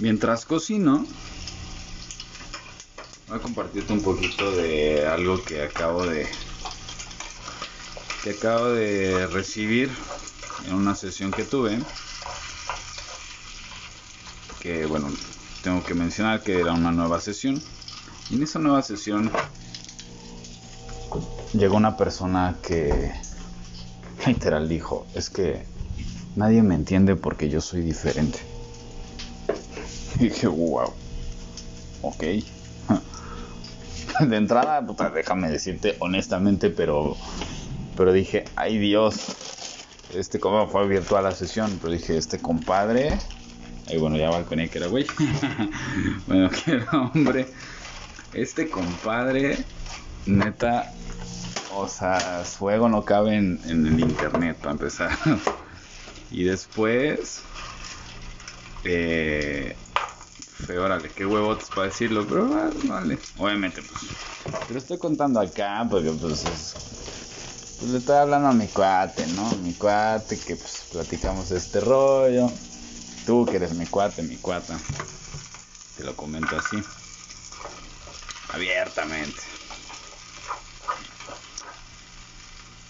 Mientras cocino, voy a compartirte un poquito de algo que acabo de que acabo de recibir en una sesión que tuve. Que bueno, tengo que mencionar que era una nueva sesión. Y en esa nueva sesión llegó una persona que literal dijo, es que nadie me entiende porque yo soy diferente. Dije, wow, ok. De entrada, déjame decirte honestamente, pero, pero dije, ay Dios, este como fue virtual la sesión, pero dije, este compadre, y bueno, ya balconé que era güey, bueno, que era hombre, este compadre, neta, o sea, su ego no cabe en, en el internet para empezar. y después, eh, órale, qué huevotes para decirlo, pero vale. Obviamente, pues, te lo estoy contando acá porque, pues, pues, le estoy hablando a mi cuate, ¿no? Mi cuate, que, pues, platicamos este rollo. Tú que eres mi cuate, mi cuata. Te lo comento así. Abiertamente.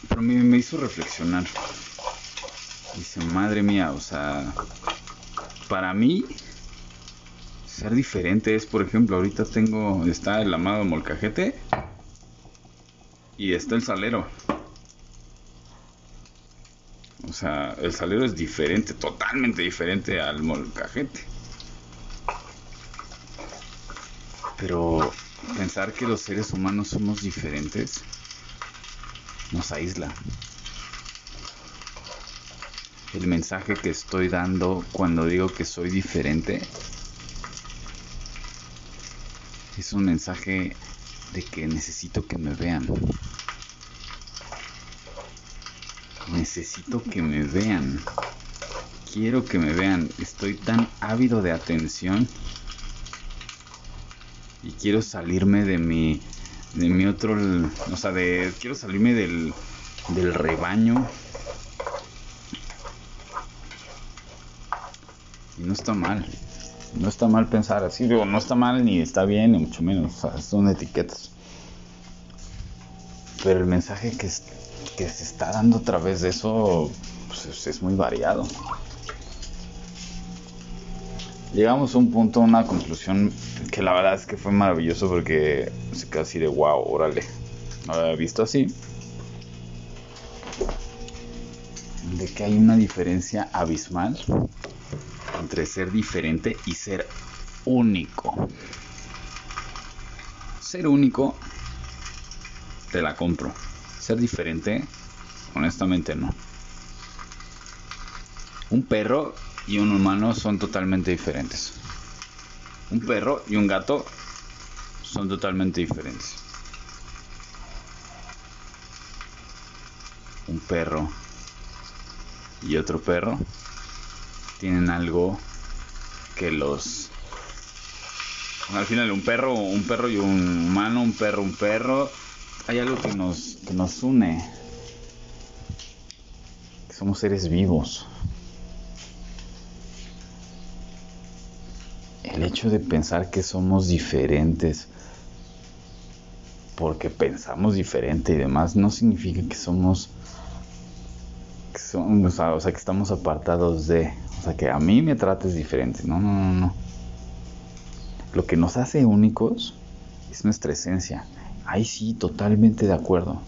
Pero me, me hizo reflexionar. Dice, madre mía, o sea, para mí ser diferente es, por ejemplo, ahorita tengo, está el amado molcajete y está el salero. O sea, el salero es diferente, totalmente diferente al molcajete. Pero pensar que los seres humanos somos diferentes nos aísla. El mensaje que estoy dando cuando digo que soy diferente es un mensaje de que necesito que me vean. Necesito que me vean. Quiero que me vean. Estoy tan ávido de atención. Y quiero salirme de mi de mi otro, o sea, de quiero salirme del del rebaño. Y no está mal no está mal pensar así, digo, no está mal ni está bien, ni mucho menos, son etiquetas. Pero el mensaje que, se está dando a través de eso pues, es, muy variado. Llegamos a un punto, una conclusión que la verdad es que fue maravilloso porque se quedó así de wow, órale, no lo había visto así. De que hay una diferencia abismal entre ser diferente y ser único. Ser único, te la compro. Ser diferente, honestamente no. Un perro y un humano son totalmente diferentes. Un perro y un gato son totalmente diferentes. Un perro y otro perro tienen algo que los al final un perro un perro y un humano un perro un perro hay algo que nos que nos une que somos seres vivos. El hecho de pensar que somos diferentes porque pensamos diferente y demás no significa que somos o, sea, que estamos apartados de, o sea, que a mí me trates diferente. No, no, no, no. Lo que nos hace únicos es nuestra esencia. Ahí sí, totalmente de acuerdo.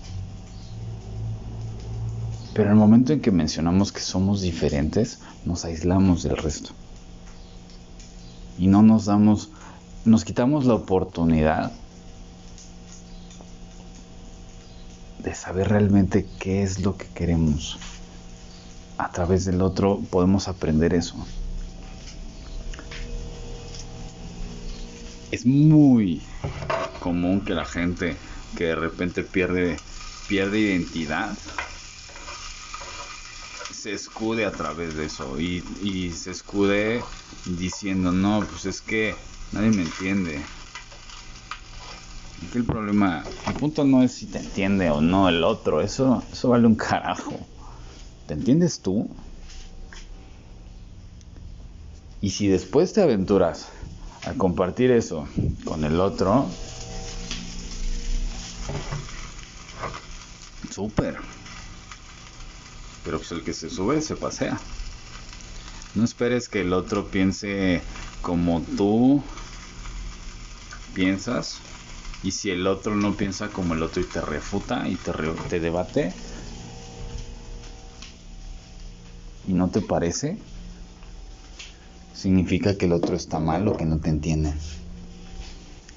Pero el momento en que mencionamos que somos diferentes, nos aislamos del resto. Y no nos damos, nos quitamos la oportunidad de saber realmente qué es lo que queremos a través del otro podemos aprender eso. Es muy común que la gente que de repente pierde, pierde identidad se escude a través de eso y, y se escude diciendo no, pues es que nadie me entiende. Aquí el problema, el punto no es si te entiende o no el otro, eso, eso vale un carajo. ¿Te entiendes tú? Y si después te aventuras a compartir eso con el otro, súper. Pero pues el que se sube se pasea. No esperes que el otro piense como tú piensas. Y si el otro no piensa como el otro y te refuta y te, te debate. No te parece. Significa que el otro está mal o que no te entiende.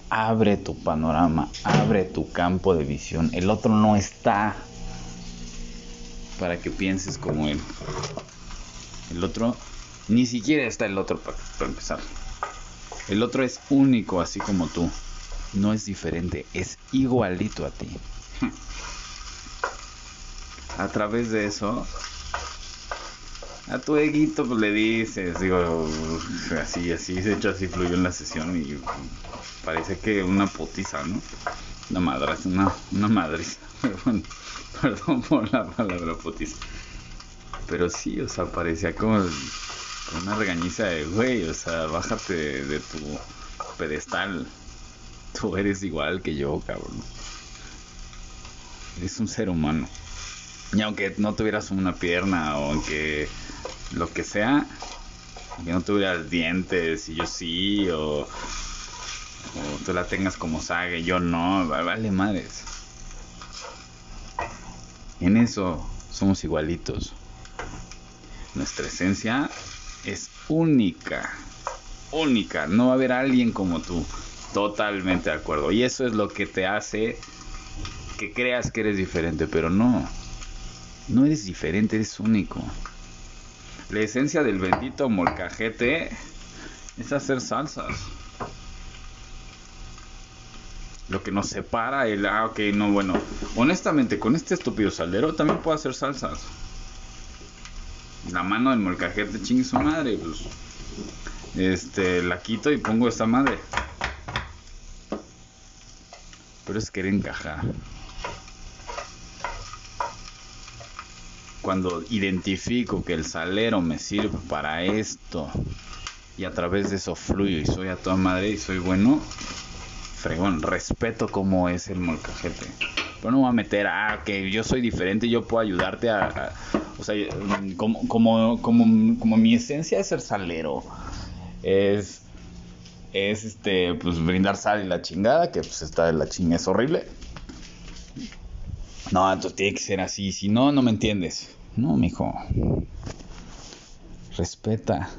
Abre tu panorama, abre tu campo de visión. El otro no está para que pienses como él. El otro ni siquiera está el otro para, empezar. El otro es único, así como tú. No es diferente, es igualito a ti. A través de eso, a tu eguito pues, le dices, digo, así, así, de hecho así fluyó en la sesión y parece que una putiza, ¿no? Una madre, una, una madriza. perdón por la palabra putiza. Pero sí, o sea, parecía como una regañiza de, güey, o sea, bájate de, tu pedestal. Tú eres igual que yo, cabrón. Eres un ser humano. Y aunque no tuvieras una pierna o aunque lo que sea, aunque no tuvieras dientes y yo sí, o, o tú la tengas como saga y yo no, vale madres. En eso somos igualitos. Nuestra esencia es única, única, no va a haber alguien como tú. Totalmente de acuerdo. Y eso es lo que te hace que creas que eres diferente, pero no. No eres diferente, eres único. La esencia del bendito molcajete es hacer salsas. Lo que nos separa el, ah, ok, no, bueno, honestamente, con este estúpido saldero también puedo hacer salsas la mano del molcajete, chingue su madre, pues. Este, la quito y pongo esta madre. Pero es querer encajar. Cuando identifico que el salero me sirve para esto y a través de eso fluyo y soy a toda madre y soy bueno, fregón, respeto como es el molcajete. Pero no voy a meter, ah, que yo soy diferente, yo puedo ayudarte a o sea, como, como, como, como mi esencia es ser salero, es, es este, pues brindar sal y la chingada, que pues está de la chingada, es horrible. No, entonces tiene que ser así, si no, no me entiendes. No, mijo. Respeta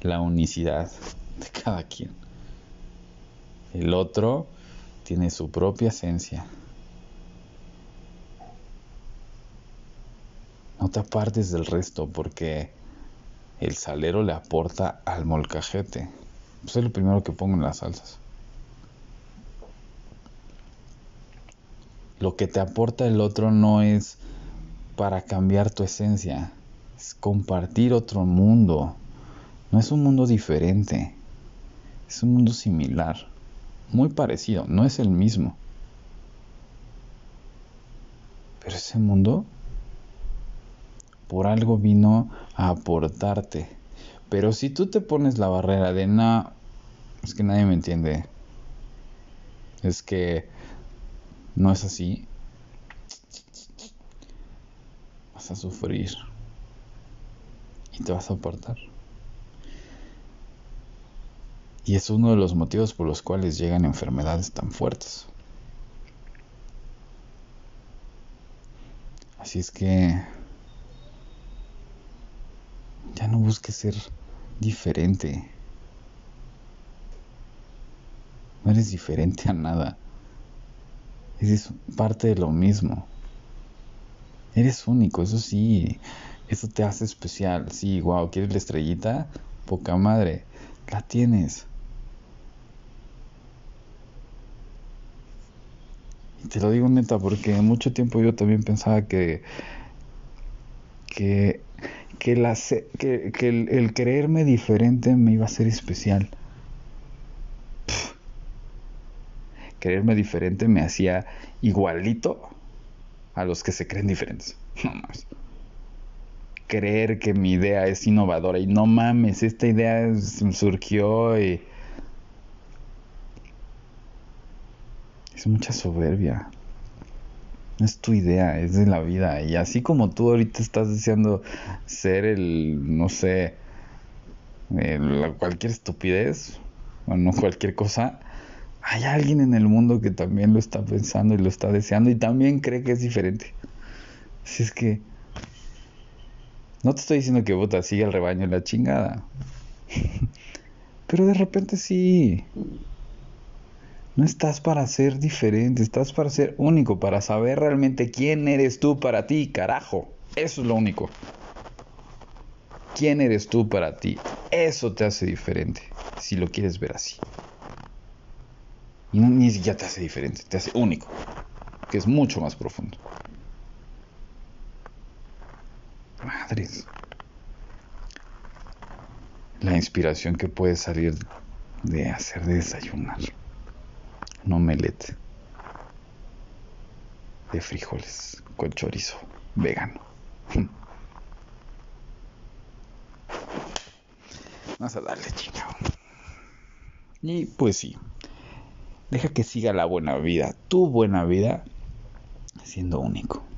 la unicidad de cada quien. El otro tiene su propia esencia. No te apartes del resto porque el salero le aporta al molcajete. Pues es lo primero que pongo en las salsas. Lo que te aporta el otro no es para cambiar tu esencia, es compartir otro mundo. No es un mundo diferente, es un mundo similar, muy parecido, no es el mismo. Pero ese mundo por algo vino a aportarte. Pero si tú te pones la barrera de no, es que nadie me entiende, es que no es así, vas a sufrir y te vas a apartar. Y es uno de los motivos por los cuales llegan enfermedades tan fuertes. Así es que ya no busques ser diferente. No eres diferente a nada. Eres parte de lo mismo. Eres único, eso sí. Eso te hace especial. Sí, wow, ¿quieres la estrellita? Poca madre. La tienes. Y te lo digo neta porque mucho tiempo yo también pensaba que que que, que, el, creerme diferente me iba a ser especial. Creerme diferente me hacía igualito a los que se creen diferentes. No más. creer que mi idea es innovadora y no mames, esta idea surgió y es mucha soberbia. Es tu idea, es de la vida. Y así como tú ahorita estás deseando ser el, no sé, cualquier estupidez, o no cualquier cosa, hay alguien en el mundo que también lo está pensando y lo está deseando y también cree que es diferente. Si es que no te estoy diciendo que vota sigue el rebaño en la chingada. Pero de repente sí. No estás para ser diferente, estás para ser único, para saber realmente quién eres tú para ti, carajo. Eso es lo único. ¿Quién eres tú para ti? Eso te hace diferente, si lo quieres ver así. Y ni siquiera te hace diferente, te hace único, que es mucho más profundo. Madres. La inspiración que puede salir de hacer de desayunar un omelette de frijoles con chorizo vegano. Vamos a darle, chingado. Y pues sí, deja que siga la buena vida, tu buena vida, siendo único.